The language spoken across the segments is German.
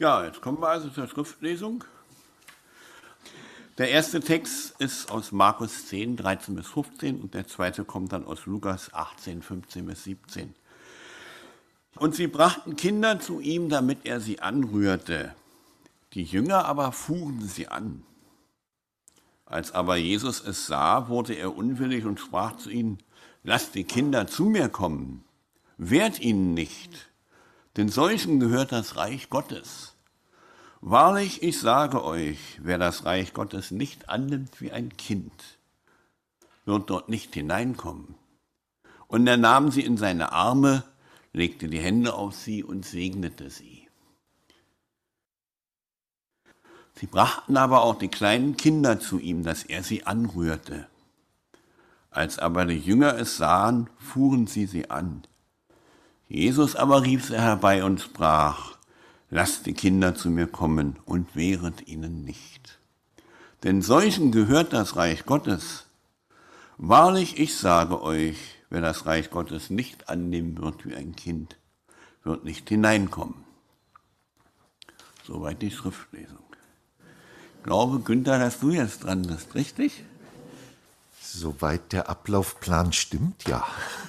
Ja, jetzt kommen wir also zur Schriftlesung. Der erste Text ist aus Markus 10, 13 bis 15 und der zweite kommt dann aus Lukas 18, 15 bis 17. Und sie brachten Kinder zu ihm, damit er sie anrührte. Die Jünger aber fuhren sie an. Als aber Jesus es sah, wurde er unwillig und sprach zu ihnen, lasst die Kinder zu mir kommen, wehrt ihnen nicht, denn solchen gehört das Reich Gottes. Wahrlich, ich sage euch, wer das Reich Gottes nicht annimmt wie ein Kind, wird dort nicht hineinkommen. Und er nahm sie in seine Arme, legte die Hände auf sie und segnete sie. Sie brachten aber auch die kleinen Kinder zu ihm, dass er sie anrührte. Als aber die Jünger es sahen, fuhren sie sie an. Jesus aber rief sie herbei und sprach, Lasst die Kinder zu mir kommen und wehret ihnen nicht. Denn solchen gehört das Reich Gottes. Wahrlich, ich sage euch, wer das Reich Gottes nicht annehmen wird wie ein Kind, wird nicht hineinkommen. Soweit die Schriftlesung. Ich glaube, Günther, dass du jetzt dran bist, richtig? Soweit der Ablaufplan stimmt, ja.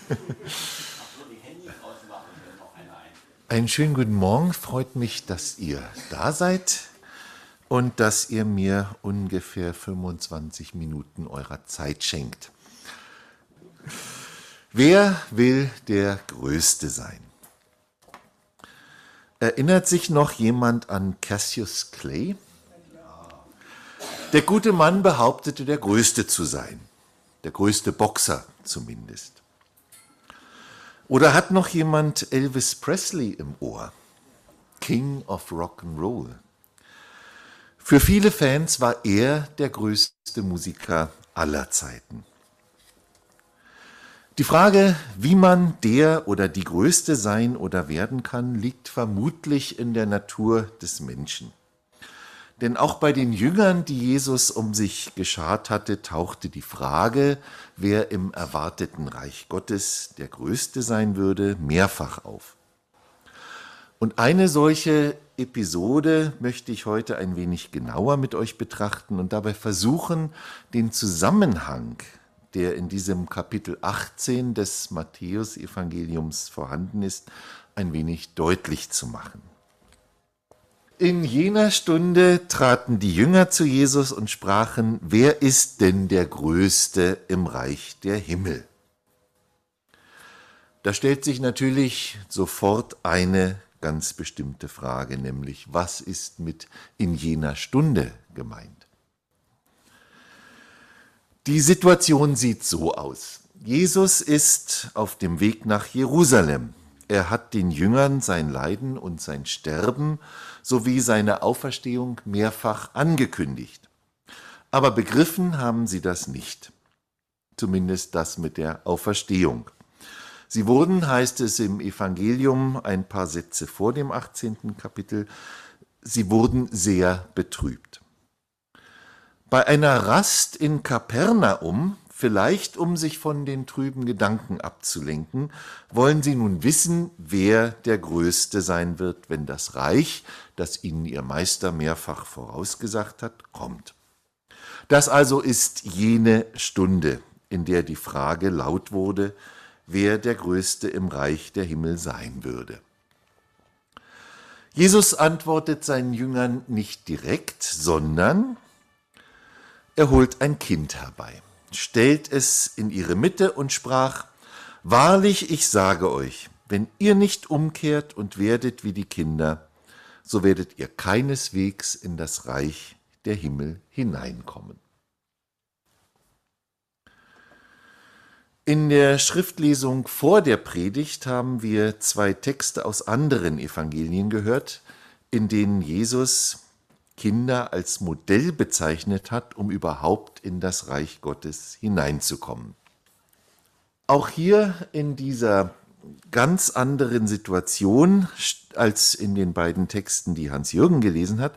Einen schönen guten Morgen. Freut mich, dass ihr da seid und dass ihr mir ungefähr 25 Minuten eurer Zeit schenkt. Wer will der Größte sein? Erinnert sich noch jemand an Cassius Clay? Der gute Mann behauptete, der Größte zu sein. Der größte Boxer zumindest. Oder hat noch jemand Elvis Presley im Ohr? King of Rock and Roll. Für viele Fans war er der größte Musiker aller Zeiten. Die Frage, wie man der oder die Größte sein oder werden kann, liegt vermutlich in der Natur des Menschen. Denn auch bei den Jüngern, die Jesus um sich geschart hatte, tauchte die Frage, wer im erwarteten Reich Gottes der Größte sein würde, mehrfach auf. Und eine solche Episode möchte ich heute ein wenig genauer mit euch betrachten und dabei versuchen, den Zusammenhang, der in diesem Kapitel 18 des Matthäusevangeliums vorhanden ist, ein wenig deutlich zu machen. In jener Stunde traten die Jünger zu Jesus und sprachen, wer ist denn der Größte im Reich der Himmel? Da stellt sich natürlich sofort eine ganz bestimmte Frage, nämlich was ist mit in jener Stunde gemeint? Die Situation sieht so aus. Jesus ist auf dem Weg nach Jerusalem. Er hat den Jüngern sein Leiden und sein Sterben sowie seine Auferstehung mehrfach angekündigt. Aber begriffen haben sie das nicht. Zumindest das mit der Auferstehung. Sie wurden, heißt es im Evangelium ein paar Sätze vor dem 18. Kapitel, sie wurden sehr betrübt. Bei einer Rast in Kapernaum Vielleicht um sich von den trüben Gedanken abzulenken, wollen sie nun wissen, wer der Größte sein wird, wenn das Reich, das ihnen ihr Meister mehrfach vorausgesagt hat, kommt. Das also ist jene Stunde, in der die Frage laut wurde, wer der Größte im Reich der Himmel sein würde. Jesus antwortet seinen Jüngern nicht direkt, sondern er holt ein Kind herbei stellt es in ihre Mitte und sprach, Wahrlich, ich sage euch, wenn ihr nicht umkehrt und werdet wie die Kinder, so werdet ihr keineswegs in das Reich der Himmel hineinkommen. In der Schriftlesung vor der Predigt haben wir zwei Texte aus anderen Evangelien gehört, in denen Jesus Kinder als Modell bezeichnet hat, um überhaupt in das Reich Gottes hineinzukommen. Auch hier in dieser ganz anderen Situation als in den beiden Texten, die Hans-Jürgen gelesen hat,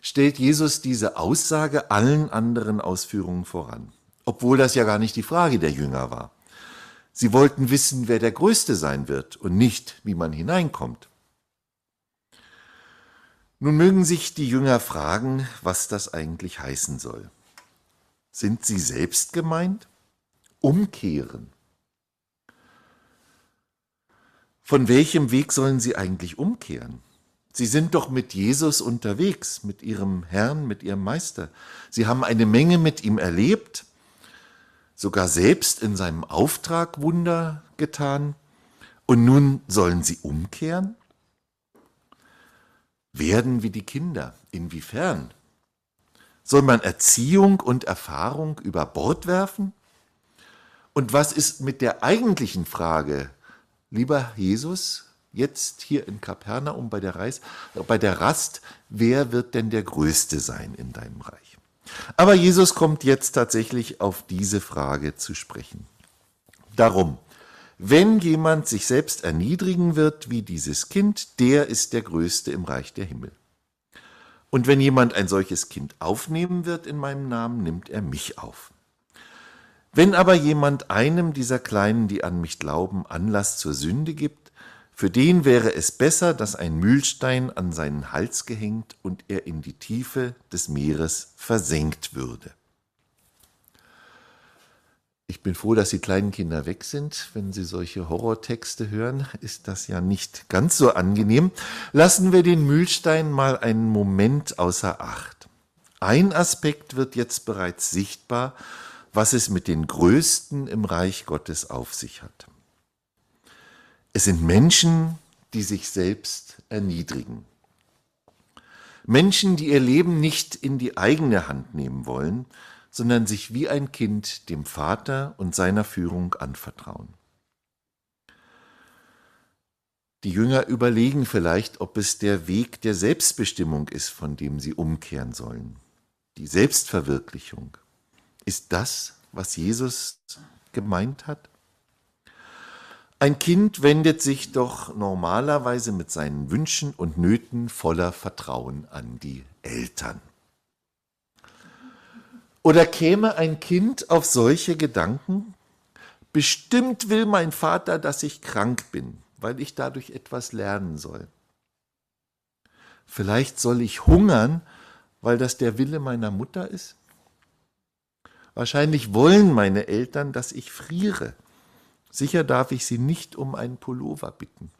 stellt Jesus diese Aussage allen anderen Ausführungen voran, obwohl das ja gar nicht die Frage der Jünger war. Sie wollten wissen, wer der Größte sein wird und nicht, wie man hineinkommt. Nun mögen sich die Jünger fragen, was das eigentlich heißen soll. Sind sie selbst gemeint? Umkehren. Von welchem Weg sollen sie eigentlich umkehren? Sie sind doch mit Jesus unterwegs, mit ihrem Herrn, mit ihrem Meister. Sie haben eine Menge mit ihm erlebt, sogar selbst in seinem Auftrag Wunder getan. Und nun sollen sie umkehren? Werden wie die Kinder. Inwiefern? Soll man Erziehung und Erfahrung über Bord werfen? Und was ist mit der eigentlichen Frage, lieber Jesus, jetzt hier in Kapernaum bei der, Reis, bei der Rast, wer wird denn der Größte sein in deinem Reich? Aber Jesus kommt jetzt tatsächlich auf diese Frage zu sprechen. Darum, wenn jemand sich selbst erniedrigen wird wie dieses Kind, der ist der Größte im Reich der Himmel. Und wenn jemand ein solches Kind aufnehmen wird in meinem Namen, nimmt er mich auf. Wenn aber jemand einem dieser Kleinen, die an mich glauben, Anlass zur Sünde gibt, für den wäre es besser, dass ein Mühlstein an seinen Hals gehängt und er in die Tiefe des Meeres versenkt würde. Ich bin froh, dass die kleinen Kinder weg sind. Wenn sie solche Horrortexte hören, ist das ja nicht ganz so angenehm. Lassen wir den Mühlstein mal einen Moment außer Acht. Ein Aspekt wird jetzt bereits sichtbar, was es mit den Größten im Reich Gottes auf sich hat. Es sind Menschen, die sich selbst erniedrigen. Menschen, die ihr Leben nicht in die eigene Hand nehmen wollen, sondern sich wie ein Kind dem Vater und seiner Führung anvertrauen. Die Jünger überlegen vielleicht, ob es der Weg der Selbstbestimmung ist, von dem sie umkehren sollen. Die Selbstverwirklichung. Ist das, was Jesus gemeint hat? Ein Kind wendet sich doch normalerweise mit seinen Wünschen und Nöten voller Vertrauen an die Eltern. Oder käme ein Kind auf solche Gedanken? Bestimmt will mein Vater, dass ich krank bin, weil ich dadurch etwas lernen soll. Vielleicht soll ich hungern, weil das der Wille meiner Mutter ist? Wahrscheinlich wollen meine Eltern, dass ich friere. Sicher darf ich sie nicht um einen Pullover bitten.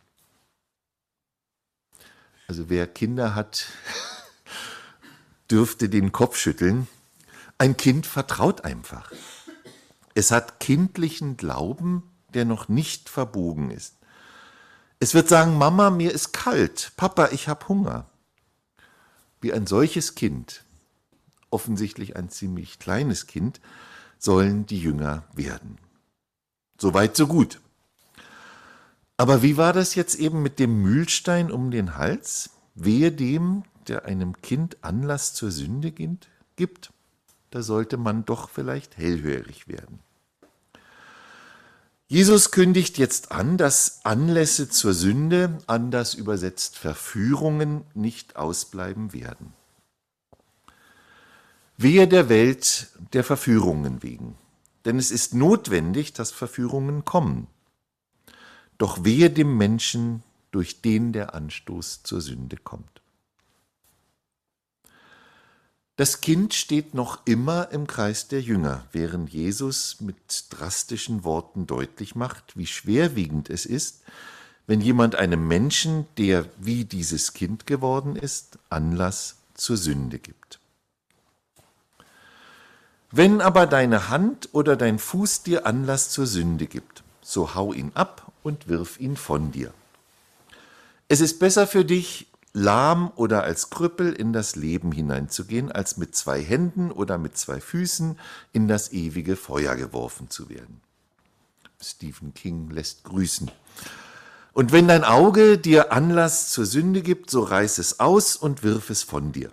Also wer Kinder hat, dürfte den Kopf schütteln. Ein Kind vertraut einfach. Es hat kindlichen Glauben, der noch nicht verbogen ist. Es wird sagen, Mama, mir ist kalt, Papa, ich habe Hunger. Wie ein solches Kind offensichtlich ein ziemlich kleines Kind, sollen die Jünger werden. Soweit, so gut. Aber wie war das jetzt eben mit dem Mühlstein um den Hals? Wehe dem, der einem Kind Anlass zur Sünde gibt, da sollte man doch vielleicht hellhörig werden. Jesus kündigt jetzt an, dass Anlässe zur Sünde, anders übersetzt Verführungen, nicht ausbleiben werden. Wehe der Welt der Verführungen wegen. Denn es ist notwendig, dass Verführungen kommen. Doch wehe dem Menschen, durch den der Anstoß zur Sünde kommt. Das Kind steht noch immer im Kreis der Jünger, während Jesus mit drastischen Worten deutlich macht, wie schwerwiegend es ist, wenn jemand einem Menschen, der wie dieses Kind geworden ist, Anlass zur Sünde gibt. Wenn aber deine Hand oder dein Fuß dir Anlass zur Sünde gibt, so hau ihn ab und wirf ihn von dir. Es ist besser für dich, lahm oder als Krüppel in das Leben hineinzugehen, als mit zwei Händen oder mit zwei Füßen in das ewige Feuer geworfen zu werden. Stephen King lässt grüßen. Und wenn dein Auge dir Anlass zur Sünde gibt, so reiß es aus und wirf es von dir.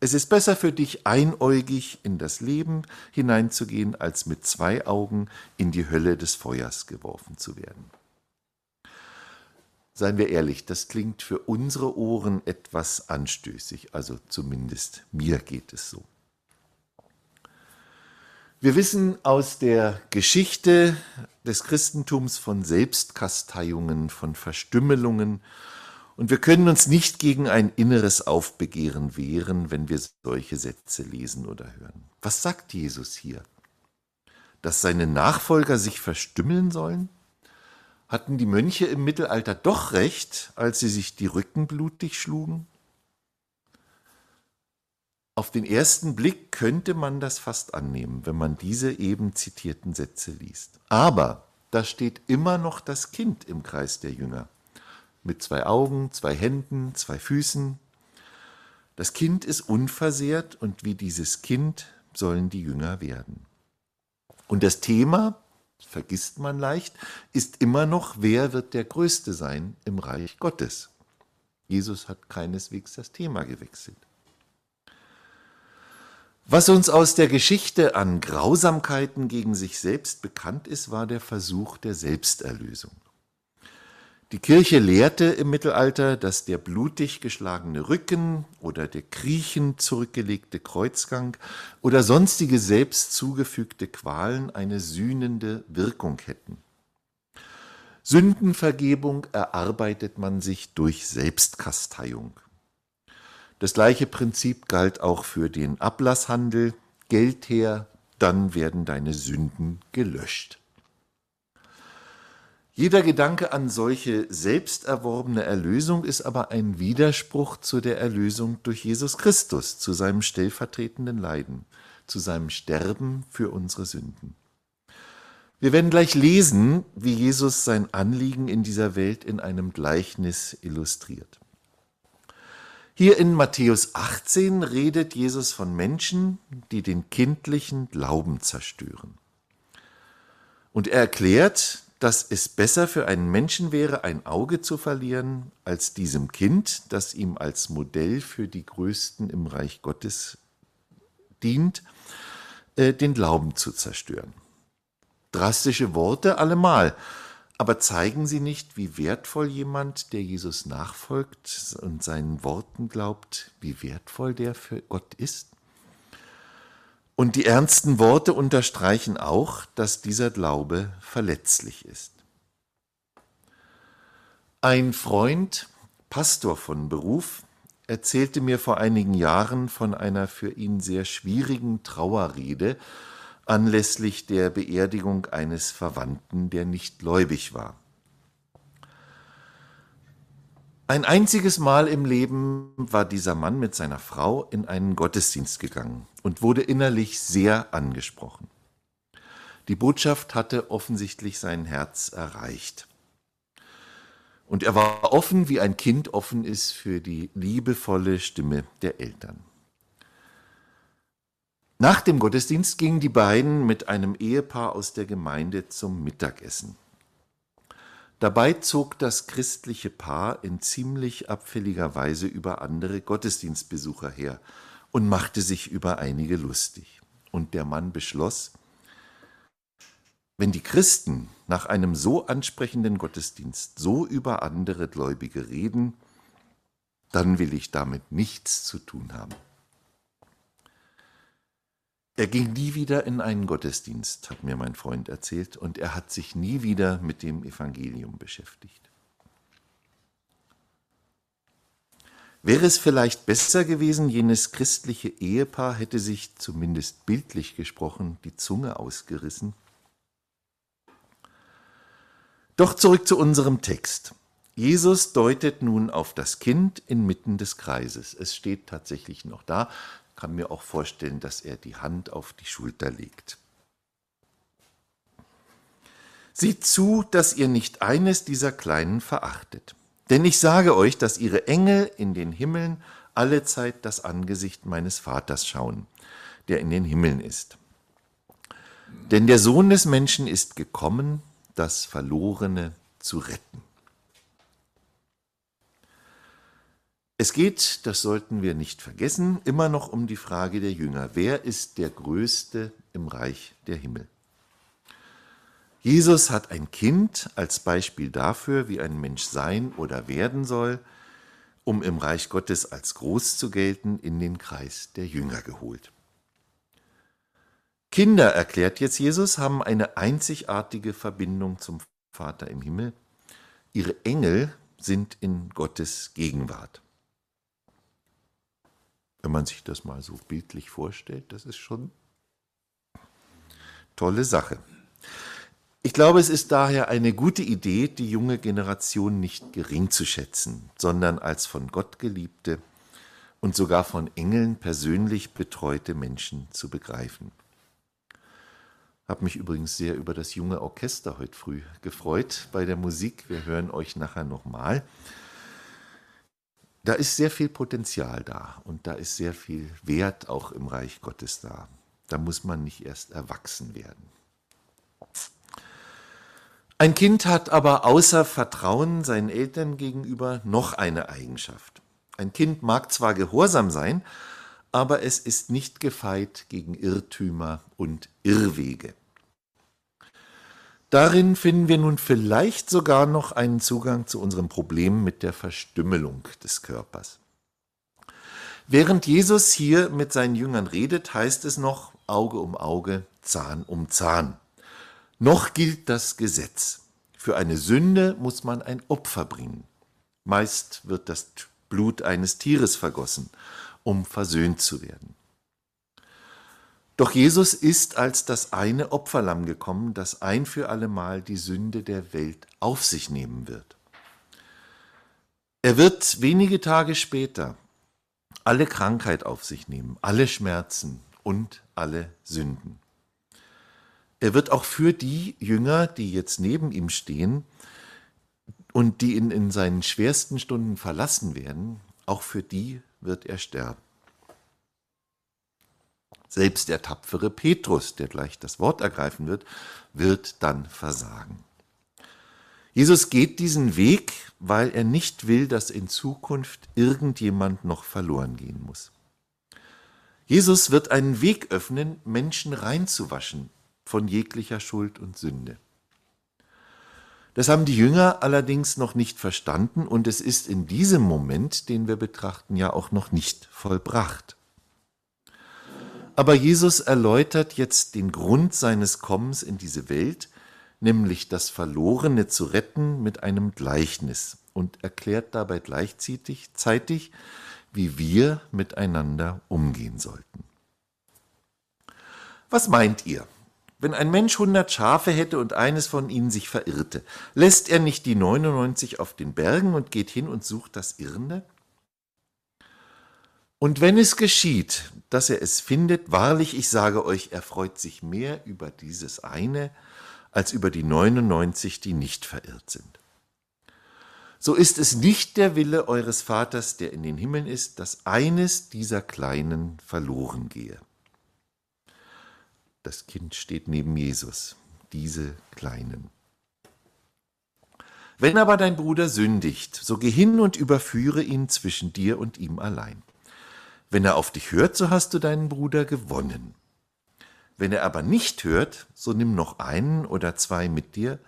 Es ist besser für dich, einäugig in das Leben hineinzugehen, als mit zwei Augen in die Hölle des Feuers geworfen zu werden. Seien wir ehrlich, das klingt für unsere Ohren etwas anstößig, also zumindest mir geht es so. Wir wissen aus der Geschichte des Christentums von Selbstkasteiungen, von Verstümmelungen Und wir können uns nicht gegen ein inneres Aufbegehren wehren, wenn wir solche Sätze lesen oder hören. Was sagt Jesus hier? Dass seine Nachfolger sich verstümmeln sollen? Hatten die Mönche im Mittelalter doch recht, als sie sich die Rücken blutig schlugen? Auf den ersten Blick könnte man das fast annehmen, wenn man diese eben zitierten Sätze liest. Aber da steht immer noch das Kind im Kreis der Jünger. Mit zwei Augen, zwei Händen, zwei Füßen. Das Kind ist unversehrt und wie dieses Kind sollen die Jünger werden. Und das Thema, vergisst man leicht, ist immer noch, wer wird der Größte sein im Reich Gottes. Jesus hat keineswegs das Thema gewechselt. Was uns aus der Geschichte an Grausamkeiten gegen sich selbst bekannt ist, war der Versuch der Selbsterlösung. Die Kirche lehrte im Mittelalter, dass der blutig geschlagene Rücken oder der kriechend zurückgelegte Kreuzgang oder sonstige selbst zugefügte Qualen eine sühnende Wirkung hätten. Sündenvergebung erarbeitet man sich durch Selbstkasteiung. Das gleiche Prinzip galt auch für den Ablasshandel. Geld her, dann werden deine Sünden gelöscht. Jeder Gedanke an solche selbst erworbene Erlösung ist aber ein Widerspruch zu der Erlösung durch Jesus Christus, zu seinem stellvertretenden Leiden, zu seinem Sterben für unsere Sünden. Wir werden gleich lesen, wie Jesus sein Anliegen in dieser Welt in einem Gleichnis illustriert. Hier in Matthäus 18 redet Jesus von Menschen, die den kindlichen Glauben zerstören. Und er erklärt, dass es besser für einen Menschen wäre, ein Auge zu verlieren, als diesem Kind, das ihm als Modell für die Größten im Reich Gottes dient, äh, den Glauben zu zerstören. Drastische Worte allemal, aber zeigen sie nicht, wie wertvoll jemand, der Jesus nachfolgt und seinen Worten glaubt, wie wertvoll der für Gott ist? Und die ernsten Worte unterstreichen auch, dass dieser Glaube verletzlich ist. Ein Freund, Pastor von Beruf, erzählte mir vor einigen Jahren von einer für ihn sehr schwierigen Trauerrede anlässlich der Beerdigung eines Verwandten, der nicht gläubig war. Ein einziges Mal im Leben war dieser Mann mit seiner Frau in einen Gottesdienst gegangen und wurde innerlich sehr angesprochen. Die Botschaft hatte offensichtlich sein Herz erreicht. Und er war offen, wie ein Kind offen ist für die liebevolle Stimme der Eltern. Nach dem Gottesdienst gingen die beiden mit einem Ehepaar aus der Gemeinde zum Mittagessen. Dabei zog das christliche Paar in ziemlich abfälliger Weise über andere Gottesdienstbesucher her und machte sich über einige lustig. Und der Mann beschloss, wenn die Christen nach einem so ansprechenden Gottesdienst so über andere Gläubige reden, dann will ich damit nichts zu tun haben. Er ging nie wieder in einen Gottesdienst, hat mir mein Freund erzählt, und er hat sich nie wieder mit dem Evangelium beschäftigt. Wäre es vielleicht besser gewesen, jenes christliche Ehepaar hätte sich, zumindest bildlich gesprochen, die Zunge ausgerissen? Doch zurück zu unserem Text. Jesus deutet nun auf das Kind inmitten des Kreises. Es steht tatsächlich noch da kann mir auch vorstellen, dass er die Hand auf die Schulter legt. Seht zu, dass ihr nicht eines dieser Kleinen verachtet. Denn ich sage euch, dass ihre Engel in den Himmeln allezeit das Angesicht meines Vaters schauen, der in den Himmeln ist. Denn der Sohn des Menschen ist gekommen, das Verlorene zu retten. Es geht, das sollten wir nicht vergessen, immer noch um die Frage der Jünger. Wer ist der Größte im Reich der Himmel? Jesus hat ein Kind als Beispiel dafür, wie ein Mensch sein oder werden soll, um im Reich Gottes als groß zu gelten, in den Kreis der Jünger geholt. Kinder, erklärt jetzt Jesus, haben eine einzigartige Verbindung zum Vater im Himmel. Ihre Engel sind in Gottes Gegenwart. Wenn man sich das mal so bildlich vorstellt, das ist schon tolle Sache. Ich glaube, es ist daher eine gute Idee, die junge Generation nicht gering zu schätzen, sondern als von Gott geliebte und sogar von Engeln persönlich betreute Menschen zu begreifen. Habe mich übrigens sehr über das junge Orchester heute früh gefreut bei der Musik. Wir hören euch nachher nochmal. Da ist sehr viel Potenzial da und da ist sehr viel Wert auch im Reich Gottes da. Da muss man nicht erst erwachsen werden. Ein Kind hat aber außer Vertrauen seinen Eltern gegenüber noch eine Eigenschaft. Ein Kind mag zwar gehorsam sein, aber es ist nicht gefeit gegen Irrtümer und Irrwege. Darin finden wir nun vielleicht sogar noch einen Zugang zu unserem Problem mit der Verstümmelung des Körpers. Während Jesus hier mit seinen Jüngern redet, heißt es noch Auge um Auge, Zahn um Zahn. Noch gilt das Gesetz. Für eine Sünde muss man ein Opfer bringen. Meist wird das Blut eines Tieres vergossen, um versöhnt zu werden. Doch Jesus ist als das eine Opferlamm gekommen, das ein für allemal die Sünde der Welt auf sich nehmen wird. Er wird wenige Tage später alle Krankheit auf sich nehmen, alle Schmerzen und alle Sünden. Er wird auch für die Jünger, die jetzt neben ihm stehen und die ihn in seinen schwersten Stunden verlassen werden, auch für die wird er sterben. Selbst der tapfere Petrus, der gleich das Wort ergreifen wird, wird dann versagen. Jesus geht diesen Weg, weil er nicht will, dass in Zukunft irgendjemand noch verloren gehen muss. Jesus wird einen Weg öffnen, Menschen reinzuwaschen von jeglicher Schuld und Sünde. Das haben die Jünger allerdings noch nicht verstanden und es ist in diesem Moment, den wir betrachten, ja auch noch nicht vollbracht. Aber Jesus erläutert jetzt den Grund seines Kommens in diese Welt, nämlich das Verlorene zu retten mit einem Gleichnis und erklärt dabei gleichzeitig, zeitig, wie wir miteinander umgehen sollten. Was meint ihr? Wenn ein Mensch hundert Schafe hätte und eines von ihnen sich verirrte, lässt er nicht die 99 auf den Bergen und geht hin und sucht das Irrende? Und wenn es geschieht, dass er es findet, wahrlich, ich sage euch, er freut sich mehr über dieses eine, als über die 99, die nicht verirrt sind. So ist es nicht der Wille eures Vaters, der in den Himmeln ist, dass eines dieser Kleinen verloren gehe. Das Kind steht neben Jesus, diese Kleinen. Wenn aber dein Bruder sündigt, so geh hin und überführe ihn zwischen dir und ihm allein. Wenn er auf dich hört, so hast du deinen Bruder gewonnen. Wenn er aber nicht hört, so nimm noch einen oder zwei mit dir,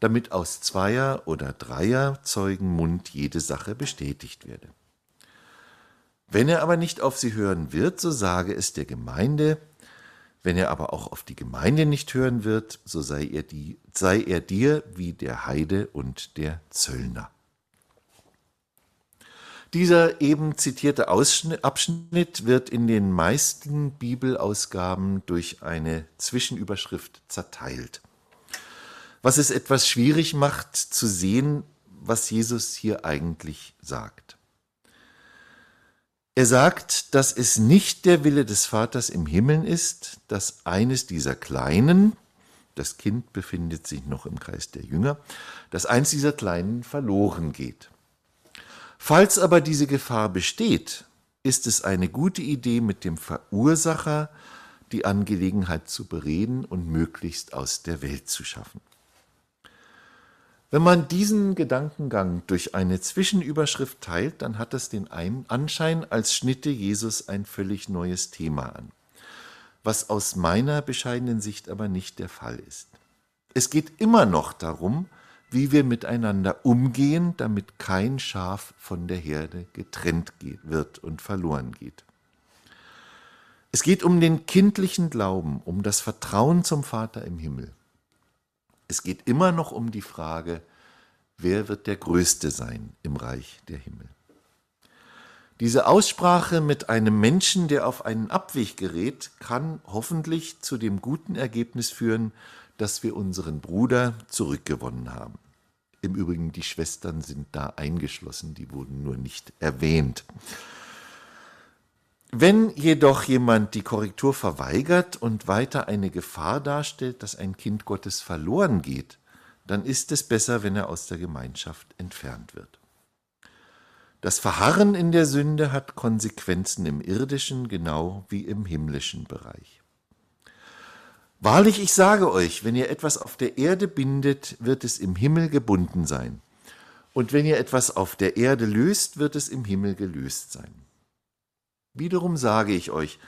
damit aus zweier oder dreier Zeugen Mund jede Sache bestätigt werde. Wenn er aber nicht auf sie hören wird, so sage es der Gemeinde, wenn er aber auch auf die Gemeinde nicht hören wird, so sei er, die, sei er dir wie der Heide und der Zöllner. Dieser eben zitierte Abschnitt wird in den meisten Bibelausgaben durch eine Zwischenüberschrift zerteilt. Was es etwas schwierig macht zu sehen, was Jesus hier eigentlich sagt. Er sagt, dass es nicht der Wille des Vaters im Himmel ist, dass eines dieser Kleinen, das Kind befindet sich noch im Kreis der Jünger, dass eins dieser Kleinen verloren geht. Falls aber diese Gefahr besteht, ist es eine gute Idee, mit dem Verursacher die Angelegenheit zu bereden und möglichst aus der Welt zu schaffen. Wenn man diesen Gedankengang durch eine Zwischenüberschrift teilt, dann hat es den Anschein, als schnitte Jesus ein völlig neues Thema an, was aus meiner bescheidenen Sicht aber nicht der Fall ist. Es geht immer noch darum, wie wir miteinander umgehen, damit kein Schaf von der Herde getrennt wird und verloren geht. Es geht um den kindlichen Glauben, um das Vertrauen zum Vater im Himmel. Es geht immer noch um die Frage, wer wird der Größte sein im Reich der Himmel. Diese Aussprache mit einem Menschen, der auf einen Abweg gerät, kann hoffentlich zu dem guten Ergebnis führen, dass wir unseren Bruder zurückgewonnen haben. Im Übrigen, die Schwestern sind da eingeschlossen, die wurden nur nicht erwähnt. Wenn jedoch jemand die Korrektur verweigert und weiter eine Gefahr darstellt, dass ein Kind Gottes verloren geht, dann ist es besser, wenn er aus der Gemeinschaft entfernt wird. Das Verharren in der Sünde hat Konsequenzen im irdischen genau wie im himmlischen Bereich. Wahrlich, ich sage euch, wenn ihr etwas auf der Erde bindet, wird es im Himmel gebunden sein. Und wenn ihr etwas auf der Erde löst, wird es im Himmel gelöst sein. Wiederum sage ich euch,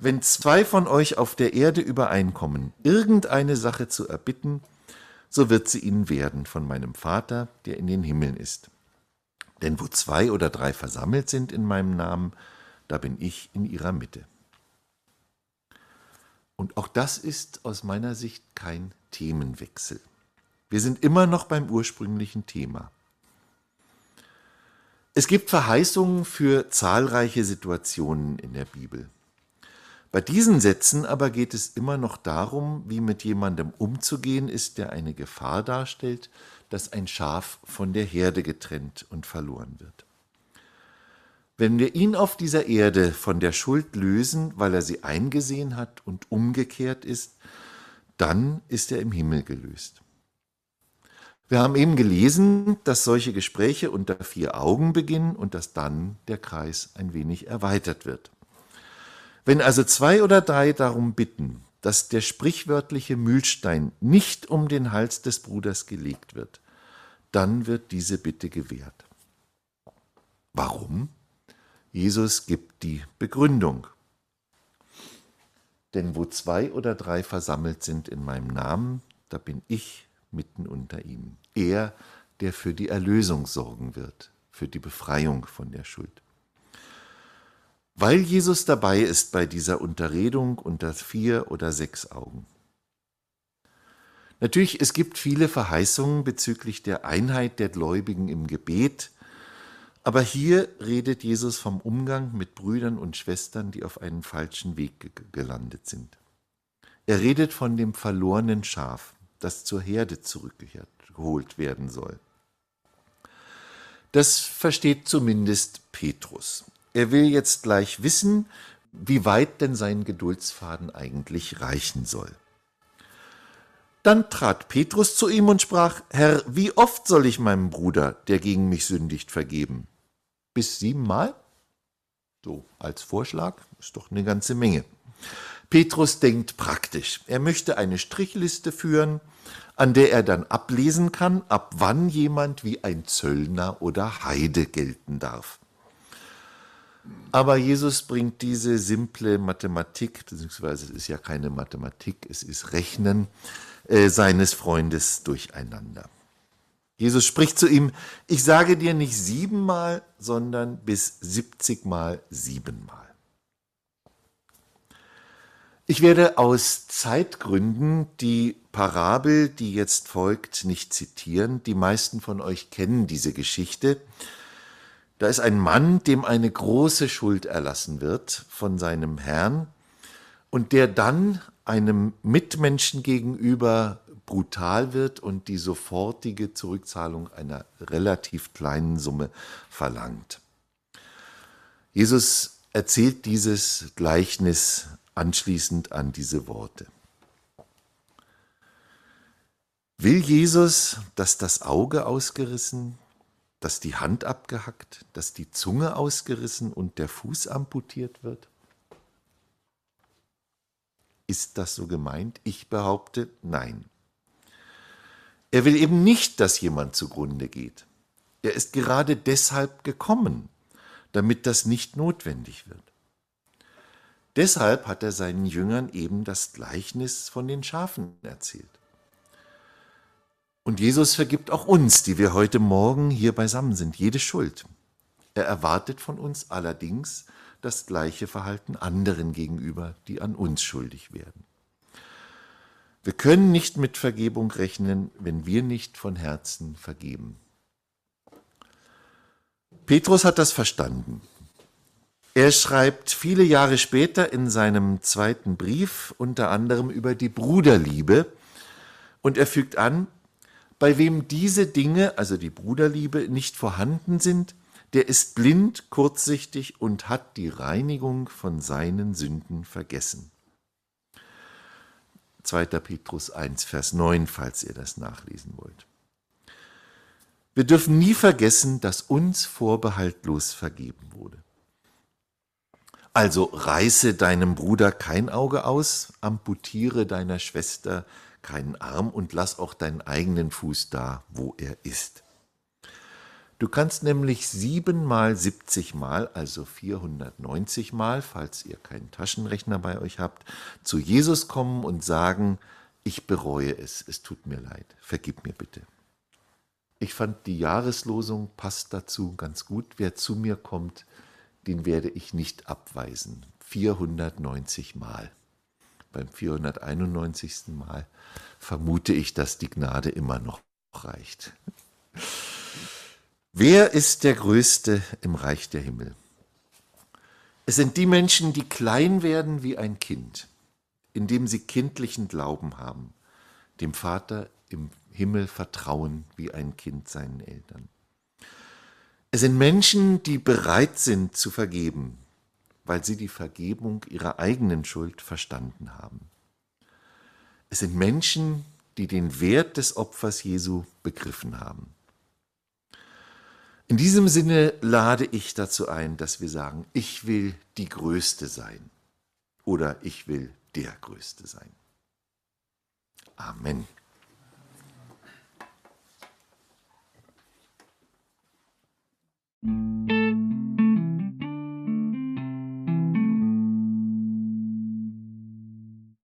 wenn zwei von euch auf der Erde übereinkommen, irgendeine Sache zu erbitten, so wird sie ihnen werden von meinem Vater, der in den Himmeln ist. Denn wo zwei oder drei versammelt sind in meinem Namen, da bin ich in ihrer Mitte. Und auch das ist aus meiner Sicht kein Themenwechsel. Wir sind immer noch beim ursprünglichen Thema. Es gibt Verheißungen für zahlreiche Situationen in der Bibel. Bei diesen Sätzen aber geht es immer noch darum, wie mit jemandem umzugehen ist, der eine Gefahr darstellt, dass ein Schaf von der Herde getrennt und verloren wird. Wenn wir ihn auf dieser Erde von der Schuld lösen, weil er sie eingesehen hat und umgekehrt ist, dann ist er im Himmel gelöst. Wir haben eben gelesen, dass solche Gespräche unter vier Augen beginnen und dass dann der Kreis ein wenig erweitert wird. Wenn also zwei oder drei darum bitten, dass der sprichwörtliche Mühlstein nicht um den Hals des Bruders gelegt wird, dann wird diese Bitte gewährt. Warum? Jesus gibt die Begründung. Denn wo zwei oder drei versammelt sind in meinem Namen, da bin ich mitten unter ihnen. Er, der für die Erlösung sorgen wird, für die Befreiung von der Schuld. Weil Jesus dabei ist bei dieser Unterredung unter vier oder sechs Augen. Natürlich, es gibt viele Verheißungen bezüglich der Einheit der Gläubigen im Gebet, aber hier redet Jesus vom Umgang mit Brüdern und Schwestern, die auf einen falschen Weg gelandet sind. Er redet von dem verlorenen Schaf, das zur Herde zurückgeholt werden soll. Das versteht zumindest Petrus. Er will jetzt gleich wissen, wie weit denn sein Geduldsfaden eigentlich reichen soll. Dann trat Petrus zu ihm und sprach, Herr, wie oft soll ich meinem Bruder, der gegen mich sündigt, vergeben? Bis siebenmal? So, als Vorschlag ist doch eine ganze Menge. Petrus denkt praktisch. Er möchte eine Strichliste führen, an der er dann ablesen kann, ab wann jemand wie ein Zöllner oder Heide gelten darf. Aber Jesus bringt diese simple Mathematik, beziehungsweise es ist ja keine Mathematik, es ist Rechnen, äh, seines Freundes durcheinander. Jesus spricht zu ihm, ich sage dir nicht siebenmal, sondern bis siebzigmal siebenmal. Ich werde aus Zeitgründen die Parabel, die jetzt folgt, nicht zitieren. Die meisten von euch kennen diese Geschichte. Da ist ein Mann, dem eine große Schuld erlassen wird von seinem Herrn und der dann einem Mitmenschen gegenüber brutal wird und die sofortige Zurückzahlung einer relativ kleinen Summe verlangt. Jesus erzählt dieses Gleichnis anschließend an diese Worte. Will Jesus, dass das Auge ausgerissen, dass die Hand abgehackt, dass die Zunge ausgerissen und der Fuß amputiert wird? Ist das so gemeint? Ich behaupte nein. Er will eben nicht, dass jemand zugrunde geht. Er ist gerade deshalb gekommen, damit das nicht notwendig wird. Deshalb hat er seinen Jüngern eben das Gleichnis von den Schafen erzählt. Und Jesus vergibt auch uns, die wir heute Morgen hier beisammen sind, jede Schuld. Er erwartet von uns allerdings das gleiche Verhalten anderen gegenüber, die an uns schuldig werden. Wir können nicht mit Vergebung rechnen, wenn wir nicht von Herzen vergeben. Petrus hat das verstanden. Er schreibt viele Jahre später in seinem zweiten Brief unter anderem über die Bruderliebe und er fügt an, bei wem diese Dinge, also die Bruderliebe, nicht vorhanden sind, der ist blind, kurzsichtig und hat die Reinigung von seinen Sünden vergessen. 2. Petrus 1, Vers 9, falls ihr das nachlesen wollt. Wir dürfen nie vergessen, dass uns vorbehaltlos vergeben wurde. Also reiße deinem Bruder kein Auge aus, amputiere deiner Schwester keinen Arm und lass auch deinen eigenen Fuß da, wo er ist. Du kannst nämlich siebenmal siebzig Mal, also 490 Mal, falls ihr keinen Taschenrechner bei euch habt, zu Jesus kommen und sagen, ich bereue es, es tut mir leid, vergib mir bitte. Ich fand die Jahreslosung passt dazu ganz gut. Wer zu mir kommt, den werde ich nicht abweisen. 490 Mal. Beim 491. Mal vermute ich, dass die Gnade immer noch reicht. Wer ist der Größte im Reich der Himmel? Es sind die Menschen, die klein werden wie ein Kind, indem sie kindlichen Glauben haben, dem Vater im Himmel vertrauen wie ein Kind seinen Eltern. Es sind Menschen, die bereit sind zu vergeben, weil sie die Vergebung ihrer eigenen Schuld verstanden haben. Es sind Menschen, die den Wert des Opfers Jesu begriffen haben. In diesem Sinne lade ich dazu ein, dass wir sagen, ich will die Größte sein oder ich will der Größte sein. Amen. Musik